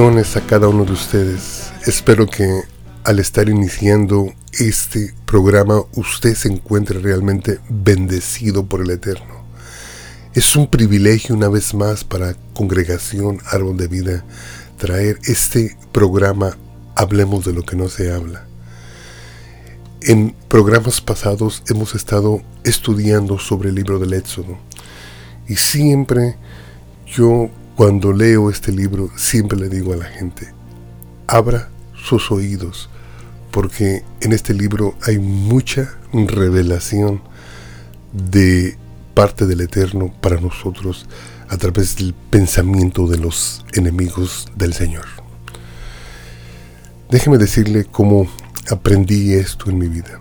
A cada uno de ustedes. Espero que al estar iniciando este programa usted se encuentre realmente bendecido por el Eterno. Es un privilegio una vez más para Congregación Árbol de Vida traer este programa Hablemos de lo que no se habla. En programas pasados hemos estado estudiando sobre el libro del Éxodo y siempre yo cuando leo este libro siempre le digo a la gente, abra sus oídos, porque en este libro hay mucha revelación de parte del Eterno para nosotros a través del pensamiento de los enemigos del Señor. Déjeme decirle cómo aprendí esto en mi vida.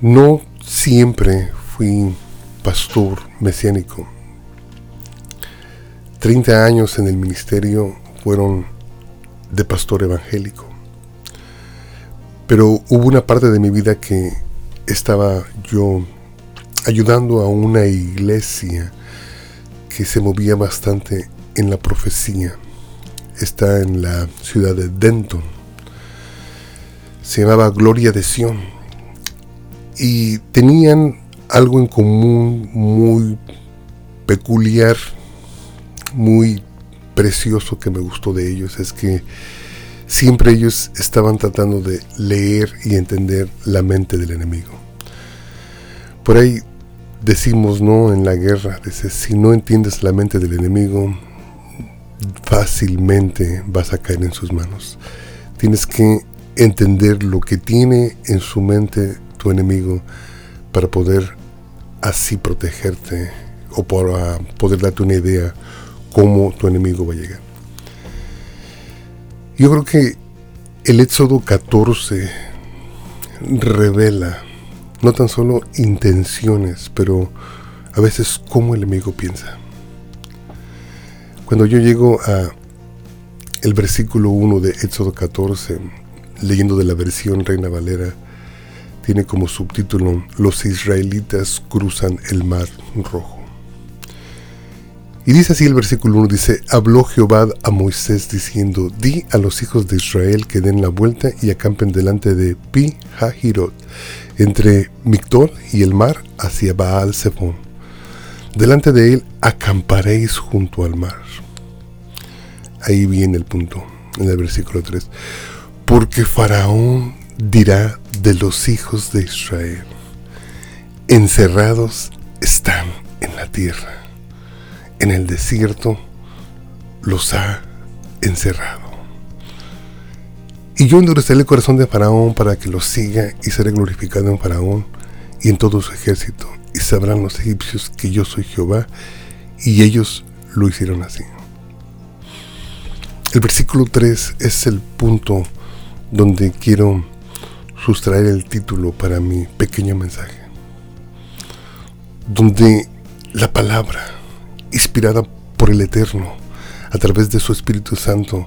No siempre fui pastor mesiánico 30 años en el ministerio fueron de pastor evangélico. Pero hubo una parte de mi vida que estaba yo ayudando a una iglesia que se movía bastante en la profecía. Está en la ciudad de Denton. Se llamaba Gloria de Sion. Y tenían algo en común muy peculiar muy precioso que me gustó de ellos es que siempre ellos estaban tratando de leer y entender la mente del enemigo. Por ahí decimos, ¿no? En la guerra, dice, si no entiendes la mente del enemigo, fácilmente vas a caer en sus manos. Tienes que entender lo que tiene en su mente tu enemigo para poder así protegerte o para poder darte una idea cómo tu enemigo va a llegar. Yo creo que el Éxodo 14 revela no tan solo intenciones, pero a veces cómo el enemigo piensa. Cuando yo llego a el versículo 1 de Éxodo 14, leyendo de la versión Reina Valera, tiene como subtítulo Los israelitas cruzan el mar rojo. Y dice así el versículo 1, dice, habló Jehová a Moisés diciendo, di a los hijos de Israel que den la vuelta y acampen delante de Pi Hahirot, entre Mictol y el mar, hacia Baal Zebón. Delante de él acamparéis junto al mar. Ahí viene el punto, en el versículo 3. Porque Faraón dirá de los hijos de Israel, encerrados están en la tierra en el desierto los ha encerrado. Y yo endureceré el corazón de Faraón para que los siga y seré glorificado en Faraón y en todo su ejército. Y sabrán los egipcios que yo soy Jehová y ellos lo hicieron así. El versículo 3 es el punto donde quiero sustraer el título para mi pequeño mensaje. Donde la palabra inspirada por el Eterno, a través de su Espíritu Santo,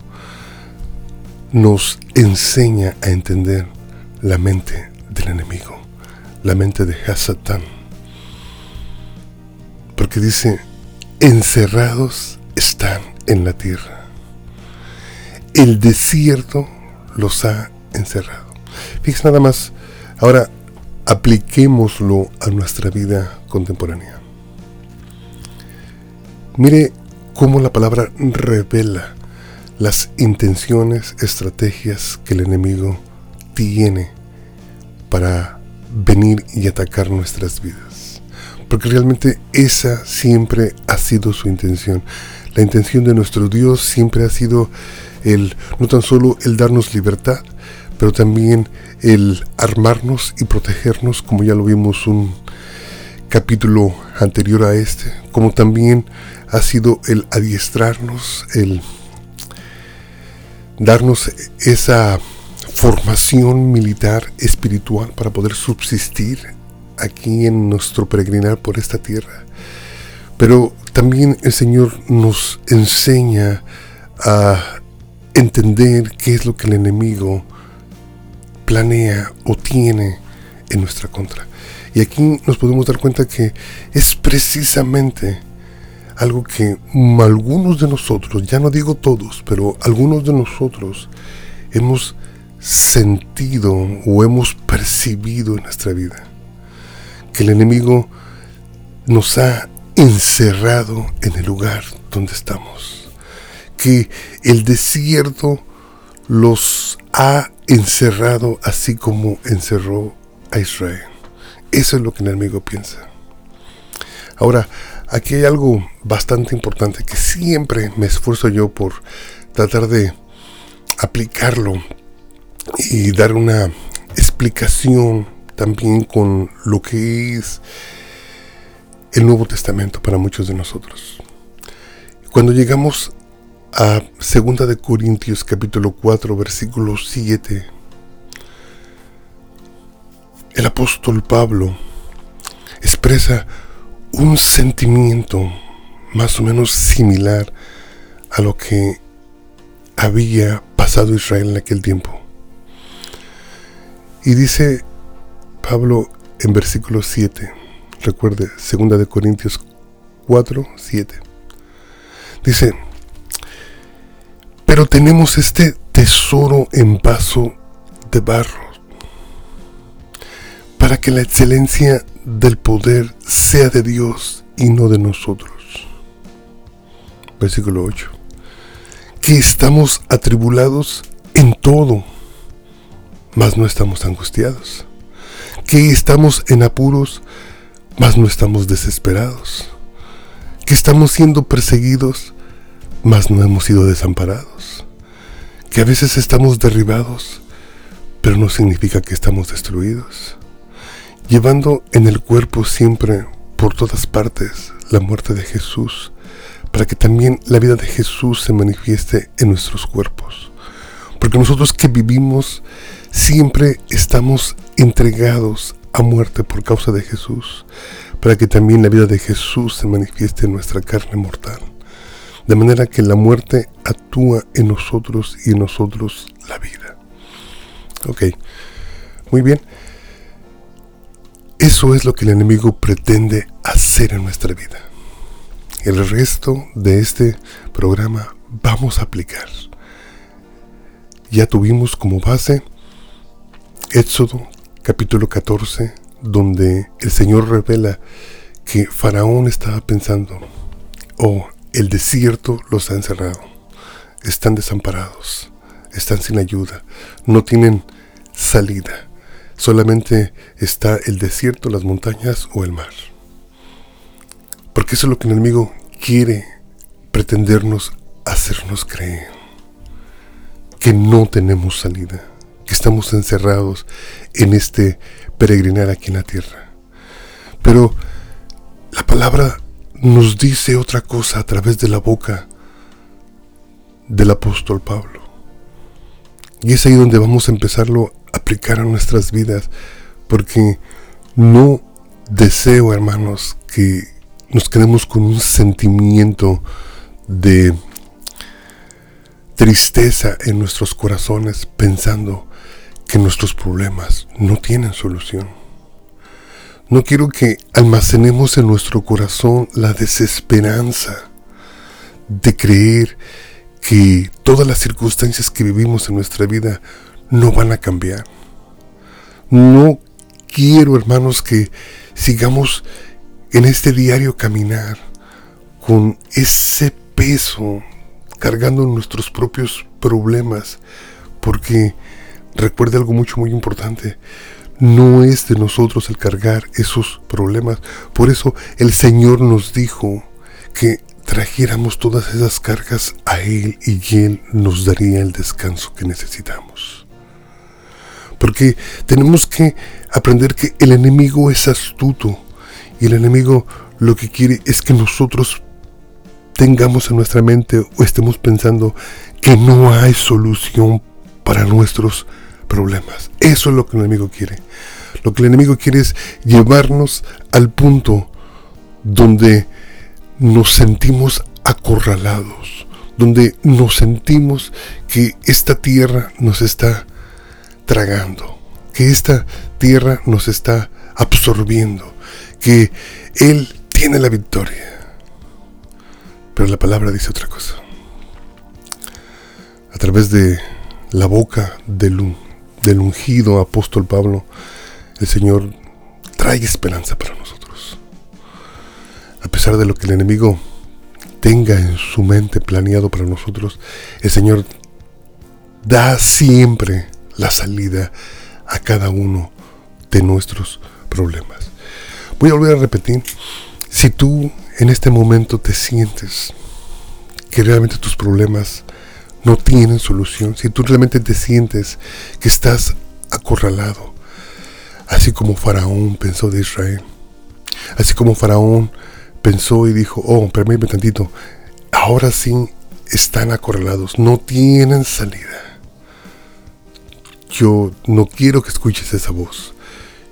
nos enseña a entender la mente del enemigo, la mente de Hasatán. Porque dice, encerrados están en la tierra. El desierto los ha encerrado. Fíjense nada más, ahora apliquémoslo a nuestra vida contemporánea. Mire cómo la palabra revela las intenciones, estrategias que el enemigo tiene para venir y atacar nuestras vidas. Porque realmente esa siempre ha sido su intención. La intención de nuestro Dios siempre ha sido el no tan solo el darnos libertad, pero también el armarnos y protegernos, como ya lo vimos un capítulo anterior a este, como también ha sido el adiestrarnos, el darnos esa formación militar espiritual para poder subsistir aquí en nuestro peregrinar por esta tierra. Pero también el Señor nos enseña a entender qué es lo que el enemigo planea o tiene en nuestra contra. Y aquí nos podemos dar cuenta que es precisamente algo que algunos de nosotros, ya no digo todos, pero algunos de nosotros hemos sentido o hemos percibido en nuestra vida. Que el enemigo nos ha encerrado en el lugar donde estamos. Que el desierto los ha encerrado así como encerró Israel. Eso es lo que el enemigo piensa. Ahora, aquí hay algo bastante importante que siempre me esfuerzo yo por tratar de aplicarlo y dar una explicación también con lo que es el Nuevo Testamento para muchos de nosotros. Cuando llegamos a 2 de Corintios capítulo 4 versículo 7, el apóstol Pablo expresa un sentimiento más o menos similar a lo que había pasado Israel en aquel tiempo. Y dice Pablo en versículo 7, recuerde, 2 de Corintios 4, 7. Dice, pero tenemos este tesoro en vaso de barro, para que la excelencia del poder sea de Dios y no de nosotros. Versículo 8. Que estamos atribulados en todo mas no estamos angustiados. Que estamos en apuros, mas no estamos desesperados. Que estamos siendo perseguidos, mas no hemos sido desamparados. Que a veces estamos derribados, pero no significa que estamos destruidos. Llevando en el cuerpo siempre, por todas partes, la muerte de Jesús, para que también la vida de Jesús se manifieste en nuestros cuerpos. Porque nosotros que vivimos siempre estamos entregados a muerte por causa de Jesús, para que también la vida de Jesús se manifieste en nuestra carne mortal. De manera que la muerte actúa en nosotros y en nosotros la vida. Ok, muy bien. Eso es lo que el enemigo pretende hacer en nuestra vida. El resto de este programa vamos a aplicar. Ya tuvimos como base Éxodo capítulo 14, donde el Señor revela que Faraón estaba pensando, oh, el desierto los ha encerrado, están desamparados, están sin ayuda, no tienen salida, solamente está el desierto, las montañas o el mar. Porque eso es lo que el enemigo quiere pretendernos hacernos creer, que no tenemos salida que estamos encerrados en este peregrinar aquí en la tierra. Pero la palabra nos dice otra cosa a través de la boca del apóstol Pablo. Y es ahí donde vamos a empezarlo aplicar a nuestras vidas, porque no deseo, hermanos, que nos quedemos con un sentimiento de tristeza en nuestros corazones pensando que nuestros problemas no tienen solución. No quiero que almacenemos en nuestro corazón la desesperanza de creer que todas las circunstancias que vivimos en nuestra vida no van a cambiar. No quiero, hermanos, que sigamos en este diario caminar con ese peso, cargando nuestros propios problemas, porque Recuerde algo mucho, muy importante. No es de nosotros el cargar esos problemas. Por eso el Señor nos dijo que trajéramos todas esas cargas a Él y Él nos daría el descanso que necesitamos. Porque tenemos que aprender que el enemigo es astuto y el enemigo lo que quiere es que nosotros tengamos en nuestra mente o estemos pensando que no hay solución para nuestros problemas. Eso es lo que el enemigo quiere. Lo que el enemigo quiere es llevarnos al punto donde nos sentimos acorralados, donde nos sentimos que esta tierra nos está tragando, que esta tierra nos está absorbiendo, que Él tiene la victoria. Pero la palabra dice otra cosa. A través de la boca del, del ungido apóstol Pablo, el Señor trae esperanza para nosotros. A pesar de lo que el enemigo tenga en su mente planeado para nosotros, el Señor da siempre la salida a cada uno de nuestros problemas. Voy a volver a repetir, si tú en este momento te sientes que realmente tus problemas no tienen solución, si tú realmente te sientes que estás acorralado, así como Faraón pensó de Israel, así como Faraón pensó y dijo, oh, permíteme tantito, ahora sí están acorralados, no tienen salida. Yo no quiero que escuches esa voz.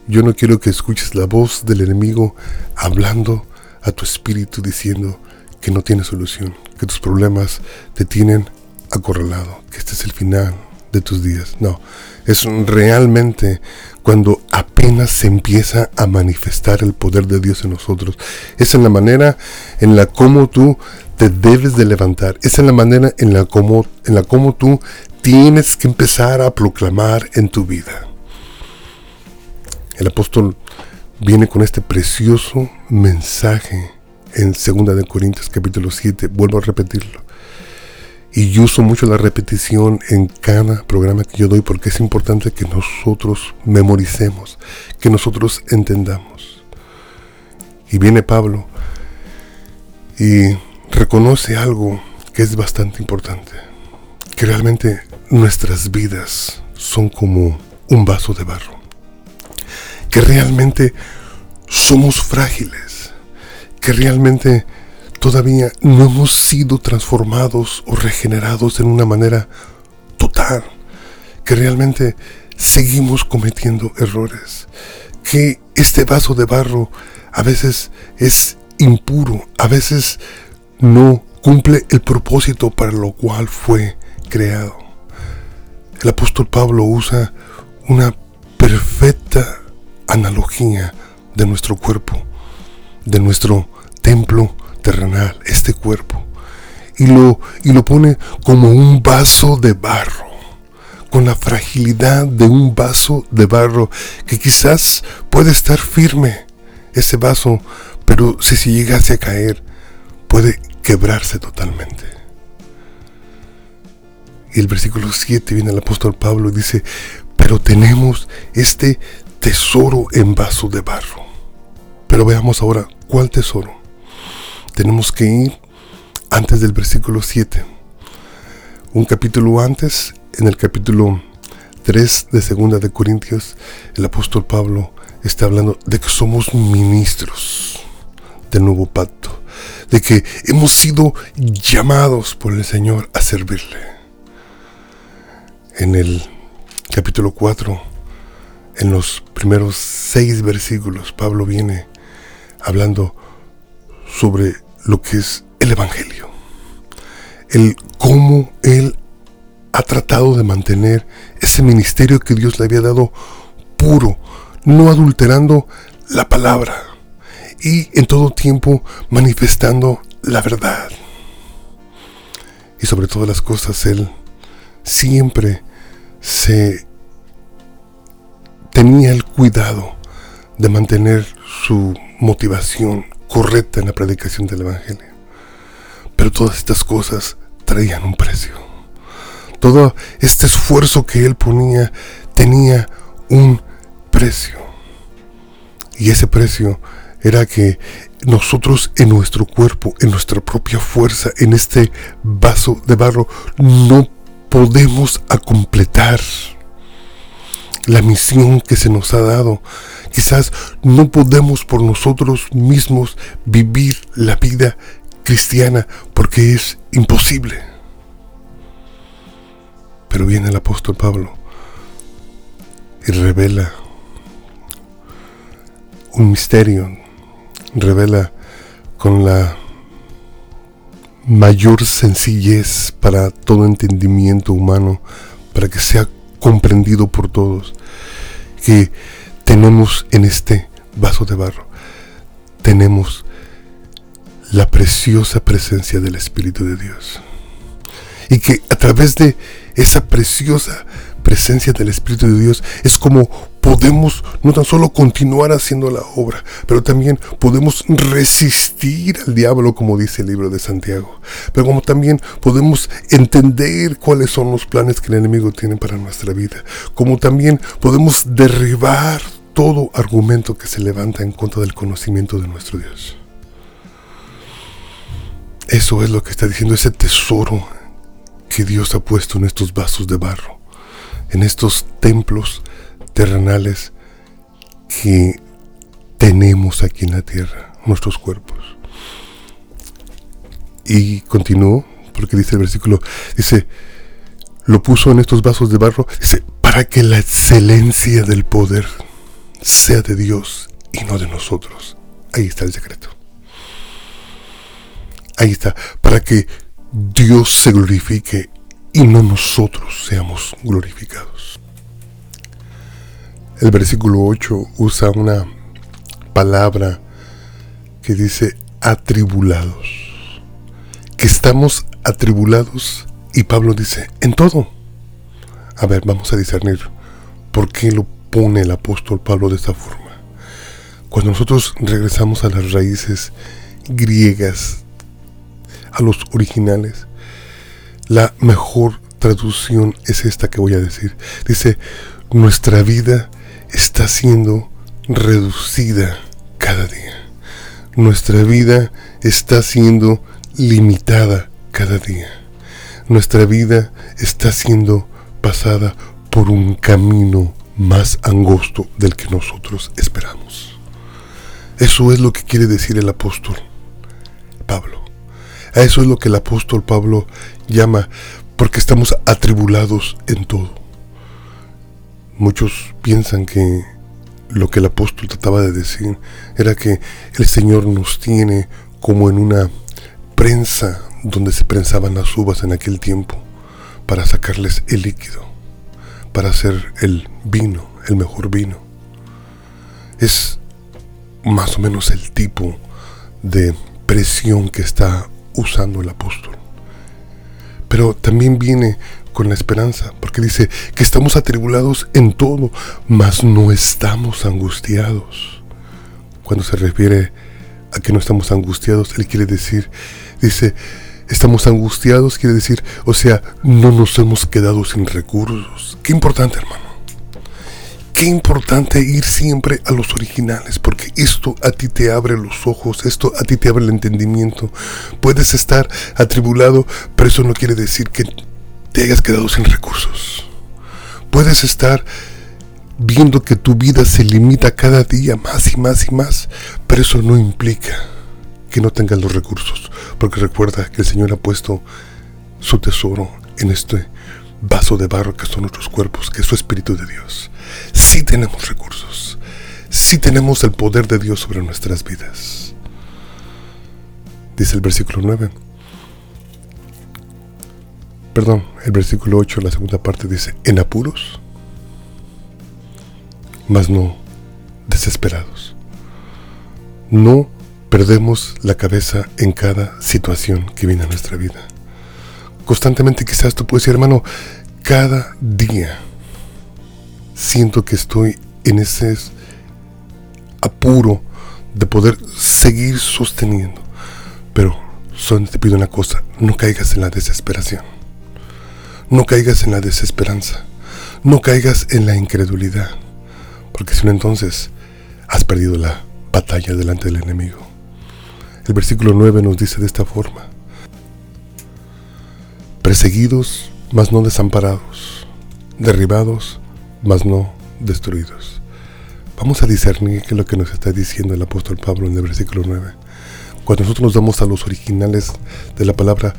Yo no quiero que escuches la voz del enemigo hablando a tu espíritu diciendo que no tiene solución, que tus problemas te tienen acorralado, que este es el final de tus días. No, es realmente cuando apenas se empieza a manifestar el poder de Dios en nosotros. Es en la manera en la como tú te debes de levantar. Es en la manera en la como, en la como tú tienes que empezar a proclamar en tu vida. El apóstol viene con este precioso mensaje en 2 de Corintios capítulo 7, vuelvo a repetirlo. Y yo uso mucho la repetición en cada programa que yo doy porque es importante que nosotros memoricemos, que nosotros entendamos. Y viene Pablo y reconoce algo que es bastante importante, que realmente nuestras vidas son como un vaso de barro. Que realmente somos frágiles. Que realmente todavía no hemos sido transformados o regenerados en una manera total. Que realmente seguimos cometiendo errores. Que este vaso de barro a veces es impuro, a veces no cumple el propósito para lo cual fue creado el apóstol Pablo usa una perfecta analogía de nuestro cuerpo, de nuestro templo terrenal, este cuerpo, y lo, y lo pone como un vaso de barro, con la fragilidad de un vaso de barro que quizás puede estar firme ese vaso, pero si se llegase a caer, puede quebrarse totalmente. Y el versículo 7 viene el apóstol Pablo y dice, pero tenemos este tesoro en vaso de barro. Pero veamos ahora, ¿cuál tesoro? Tenemos que ir antes del versículo 7. Un capítulo antes, en el capítulo 3 de Segunda de Corintios, el apóstol Pablo está hablando de que somos ministros del nuevo pacto, de que hemos sido llamados por el Señor a servirle en el capítulo 4, en los primeros seis versículos, Pablo viene hablando sobre lo que es el Evangelio. El cómo él ha tratado de mantener ese ministerio que Dios le había dado puro, no adulterando la palabra y en todo tiempo manifestando la verdad. Y sobre todas las cosas, Él siempre se tenía el cuidado de mantener su motivación correcta en la predicación del Evangelio. Pero todas estas cosas traían un precio. Todo este esfuerzo que él ponía tenía un precio. Y ese precio era que nosotros en nuestro cuerpo, en nuestra propia fuerza, en este vaso de barro, no podemos completar la misión que se nos ha dado. Quizás no podemos por nosotros mismos vivir la vida cristiana porque es imposible. Pero viene el apóstol Pablo y revela un misterio, revela con la mayor sencillez para todo entendimiento humano, para que sea comprendido por todos, que tenemos en este vaso de barro, tenemos la preciosa presencia del Espíritu de Dios. Y que a través de esa preciosa presencia del Espíritu de Dios es como podemos no tan solo continuar haciendo la obra, pero también podemos resistir al diablo, como dice el libro de Santiago. Pero como también podemos entender cuáles son los planes que el enemigo tiene para nuestra vida. Como también podemos derribar todo argumento que se levanta en contra del conocimiento de nuestro Dios. Eso es lo que está diciendo ese tesoro que Dios ha puesto en estos vasos de barro, en estos templos terrenales que tenemos aquí en la tierra, nuestros cuerpos. Y continúo, porque dice el versículo, dice, lo puso en estos vasos de barro, dice, para que la excelencia del poder sea de Dios y no de nosotros. Ahí está el secreto. Ahí está, para que Dios se glorifique y no nosotros seamos glorificados. El versículo 8 usa una palabra que dice atribulados. Que estamos atribulados y Pablo dice en todo. A ver, vamos a discernir por qué lo pone el apóstol Pablo de esta forma. Cuando nosotros regresamos a las raíces griegas, a los originales, la mejor traducción es esta que voy a decir. Dice, nuestra vida está siendo reducida cada día. Nuestra vida está siendo limitada cada día. Nuestra vida está siendo pasada por un camino más angosto del que nosotros esperamos. Eso es lo que quiere decir el apóstol Pablo. A eso es lo que el apóstol Pablo llama porque estamos atribulados en todo. Muchos piensan que lo que el apóstol trataba de decir era que el Señor nos tiene como en una prensa donde se prensaban las uvas en aquel tiempo para sacarles el líquido para hacer el vino, el mejor vino. Es más o menos el tipo de presión que está usando el apóstol. Pero también viene con la esperanza, porque dice que estamos atribulados en todo, mas no estamos angustiados. Cuando se refiere a que no estamos angustiados, él quiere decir, dice, estamos angustiados, quiere decir, o sea, no nos hemos quedado sin recursos. Qué importante, hermano. Qué importante ir siempre a los originales, porque esto a ti te abre los ojos, esto a ti te abre el entendimiento. Puedes estar atribulado, pero eso no quiere decir que te hayas quedado sin recursos. Puedes estar viendo que tu vida se limita cada día más y más y más, pero eso no implica que no tengas los recursos, porque recuerda que el Señor ha puesto su tesoro en este vaso de barro que son nuestros cuerpos, que es su Espíritu de Dios. Sí tenemos recursos, sí tenemos el poder de Dios sobre nuestras vidas. Dice el versículo 9. Perdón, el versículo 8, la segunda parte dice, en apuros, mas no desesperados. No perdemos la cabeza en cada situación que viene a nuestra vida. Constantemente quizás tú puedes decir, hermano, cada día siento que estoy en ese apuro de poder seguir sosteniendo. Pero solo te pido una cosa, no caigas en la desesperación. No caigas en la desesperanza. No caigas en la incredulidad. Porque si no entonces has perdido la batalla delante del enemigo. El versículo 9 nos dice de esta forma. Perseguidos, mas no desamparados. Derribados, mas no destruidos. Vamos a discernir qué es lo que nos está diciendo el apóstol Pablo en el versículo 9. Cuando nosotros nos damos a los originales de la palabra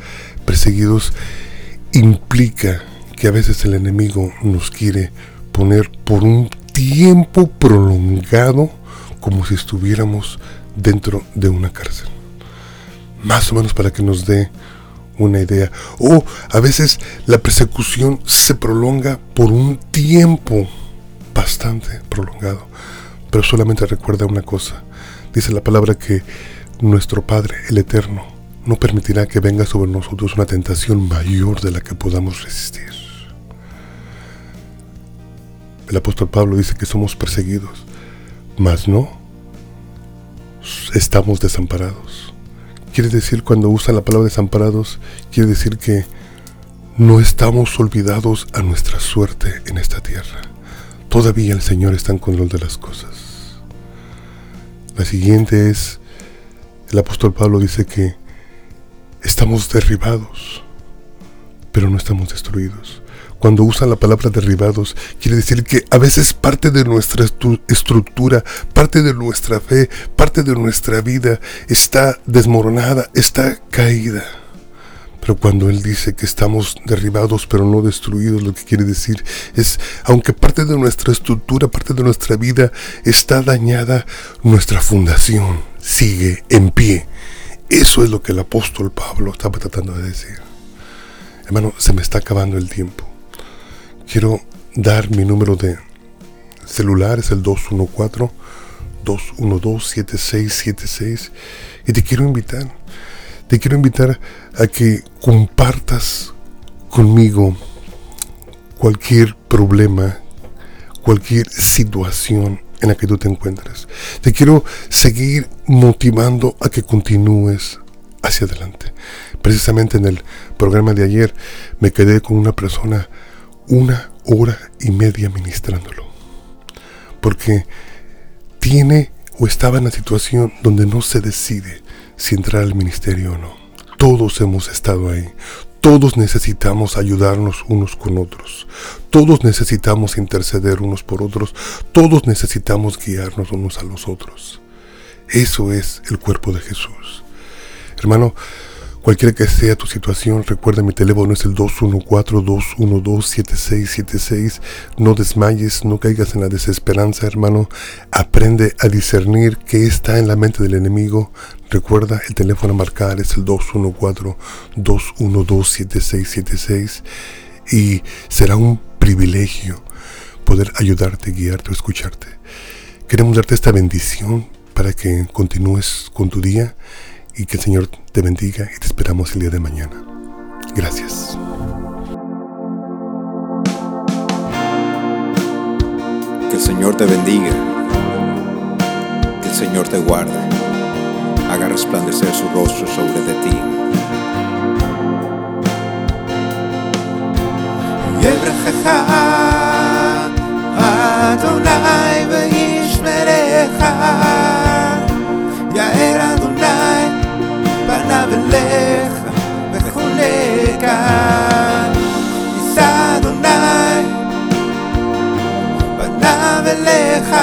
perseguidos, implica que a veces el enemigo nos quiere poner por un tiempo prolongado como si estuviéramos dentro de una cárcel. Más o menos para que nos dé una idea. O a veces la persecución se prolonga por un tiempo bastante prolongado. Pero solamente recuerda una cosa. Dice la palabra que nuestro Padre, el Eterno, no permitirá que venga sobre nosotros una tentación mayor de la que podamos resistir. El apóstol Pablo dice que somos perseguidos, mas no estamos desamparados. Quiere decir, cuando usa la palabra desamparados, quiere decir que no estamos olvidados a nuestra suerte en esta tierra. Todavía el Señor está en control de las cosas. La siguiente es, el apóstol Pablo dice que estamos derribados, pero no estamos destruidos. Cuando usa la palabra derribados, quiere decir que a veces parte de nuestra estructura, parte de nuestra fe, parte de nuestra vida está desmoronada, está caída. Pero cuando Él dice que estamos derribados pero no destruidos, lo que quiere decir es, aunque parte de nuestra estructura, parte de nuestra vida está dañada, nuestra fundación sigue en pie. Eso es lo que el apóstol Pablo estaba tratando de decir. Hermano, se me está acabando el tiempo. Quiero dar mi número de celular, es el 214-212-7676. Y te quiero invitar te quiero invitar a que compartas conmigo cualquier problema, cualquier situación en la que tú te encuentres. Te quiero seguir motivando a que continúes hacia adelante. Precisamente en el programa de ayer me quedé con una persona una hora y media ministrándolo. Porque tiene o estaba en la situación donde no se decide si entrar al ministerio o no. Todos hemos estado ahí. Todos necesitamos ayudarnos unos con otros. Todos necesitamos interceder unos por otros. Todos necesitamos guiarnos unos a los otros. Eso es el cuerpo de Jesús. Hermano, Cualquiera que sea tu situación, recuerda mi teléfono es el 214-212-7676. No desmayes, no caigas en la desesperanza, hermano. Aprende a discernir qué está en la mente del enemigo. Recuerda, el teléfono a marcar es el 214-212-7676. Y será un privilegio poder ayudarte, guiarte o escucharte. Queremos darte esta bendición para que continúes con tu día y que el Señor te bendiga y te esperamos el día de mañana. Gracias. Que el Señor te bendiga, que el Señor te guarde, haga resplandecer su rostro sobre de ti. אליך וחולה כאן. יישא אדוני פניו אליך